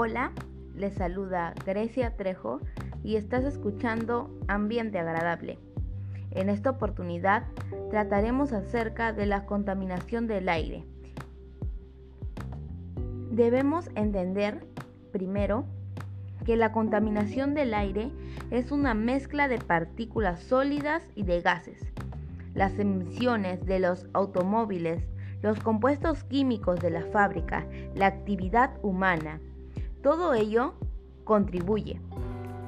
Hola, les saluda Grecia Trejo y estás escuchando Ambiente Agradable. En esta oportunidad trataremos acerca de la contaminación del aire. Debemos entender, primero, que la contaminación del aire es una mezcla de partículas sólidas y de gases. Las emisiones de los automóviles, los compuestos químicos de la fábrica, la actividad humana, todo ello contribuye.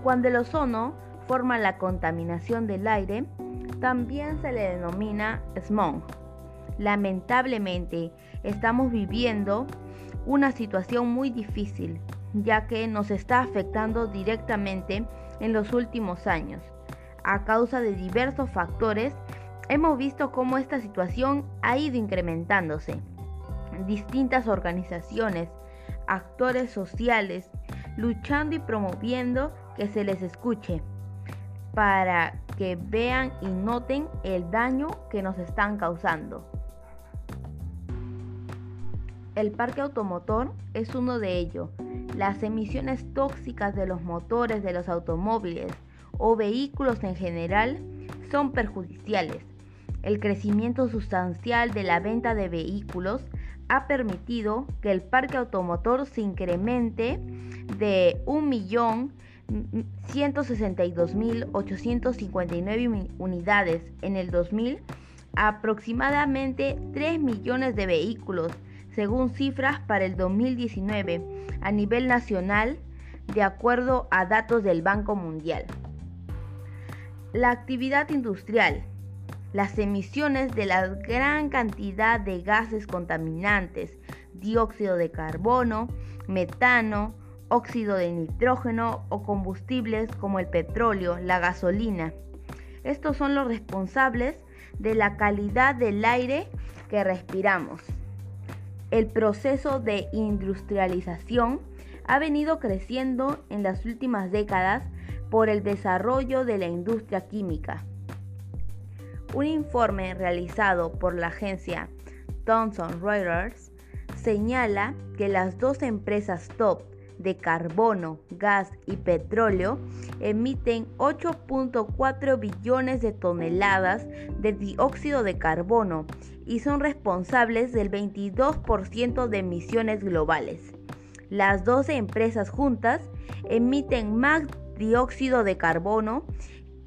Cuando el ozono forma la contaminación del aire, también se le denomina smog. Lamentablemente, estamos viviendo una situación muy difícil, ya que nos está afectando directamente en los últimos años. A causa de diversos factores, hemos visto cómo esta situación ha ido incrementándose. Distintas organizaciones, actores sociales, luchando y promoviendo que se les escuche, para que vean y noten el daño que nos están causando. El parque automotor es uno de ellos. Las emisiones tóxicas de los motores de los automóviles o vehículos en general son perjudiciales. El crecimiento sustancial de la venta de vehículos ha permitido que el parque automotor se incremente de 1.162.859 unidades en el 2000 a aproximadamente 3 millones de vehículos, según cifras para el 2019 a nivel nacional, de acuerdo a datos del Banco Mundial. La actividad industrial las emisiones de la gran cantidad de gases contaminantes, dióxido de carbono, metano, óxido de nitrógeno o combustibles como el petróleo, la gasolina. Estos son los responsables de la calidad del aire que respiramos. El proceso de industrialización ha venido creciendo en las últimas décadas por el desarrollo de la industria química un informe realizado por la agencia Thomson Reuters señala que las dos empresas top de carbono, gas y petróleo emiten 8.4 billones de toneladas de dióxido de carbono y son responsables del 22% de emisiones globales. Las 12 empresas juntas emiten más dióxido de carbono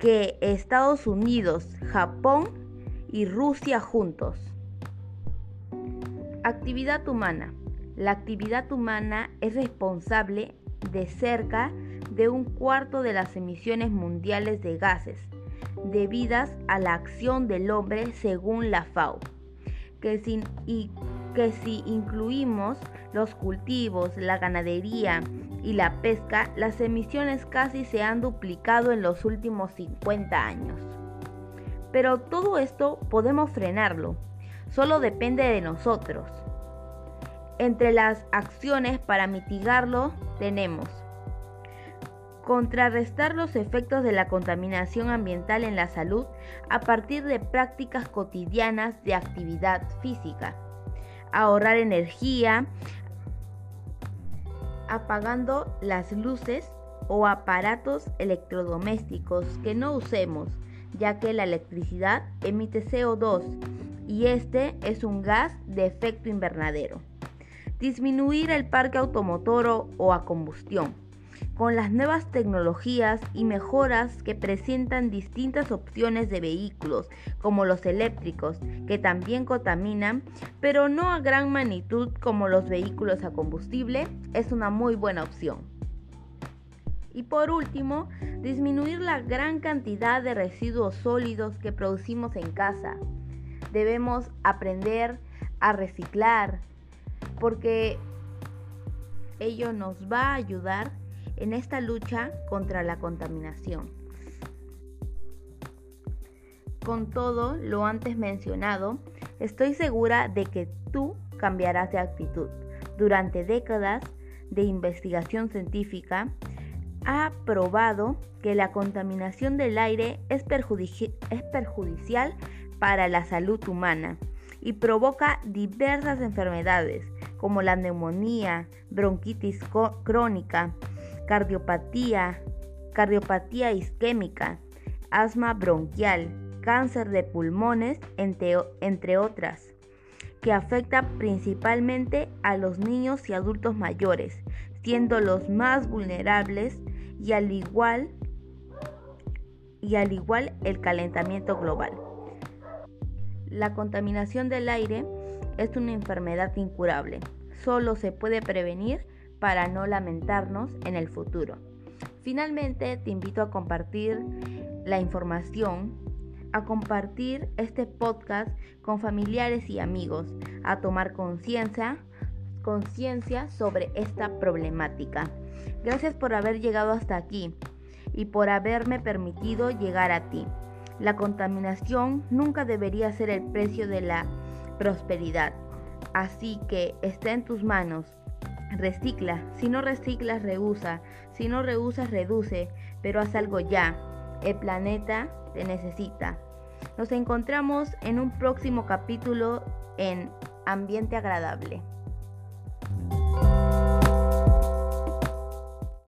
que Estados Unidos, Japón y Rusia juntos. Actividad humana. La actividad humana es responsable de cerca de un cuarto de las emisiones mundiales de gases debidas a la acción del hombre según la FAO, que que si incluimos los cultivos, la ganadería y la pesca, las emisiones casi se han duplicado en los últimos 50 años. Pero todo esto podemos frenarlo, solo depende de nosotros. Entre las acciones para mitigarlo tenemos contrarrestar los efectos de la contaminación ambiental en la salud a partir de prácticas cotidianas de actividad física ahorrar energía apagando las luces o aparatos electrodomésticos que no usemos, ya que la electricidad emite CO2 y este es un gas de efecto invernadero. Disminuir el parque automotor o a combustión con las nuevas tecnologías y mejoras que presentan distintas opciones de vehículos, como los eléctricos, que también contaminan, pero no a gran magnitud como los vehículos a combustible, es una muy buena opción. Y por último, disminuir la gran cantidad de residuos sólidos que producimos en casa. Debemos aprender a reciclar porque ello nos va a ayudar en esta lucha contra la contaminación. Con todo lo antes mencionado, estoy segura de que tú cambiarás de actitud. Durante décadas de investigación científica, ha probado que la contaminación del aire es, es, perjudicial para la salud humana y provoca diversas enfermedades como la neumonía, bronquitis crónica, cardiopatía, cardiopatía isquémica, asma bronquial, cáncer de pulmones, entre, otras que afecta principalmente a los niños y adultos mayores, siendo los más vulnerables y al igual y al igual el calentamiento global. La contaminación del aire es una enfermedad incurable. Solo se puede prevenir para no lamentarnos en el futuro. Finalmente, te invito a compartir la información a compartir este podcast con familiares y amigos, a tomar conciencia conciencia sobre esta problemática. Gracias por haber llegado hasta aquí y por haberme permitido llegar a ti. La contaminación nunca debería ser el precio de la prosperidad. Así que está en tus manos. Recicla. Si no reciclas, reusa. Si no reusas, reduce. Pero haz algo ya. El planeta te necesita. Nos encontramos en un próximo capítulo en Ambiente Agradable.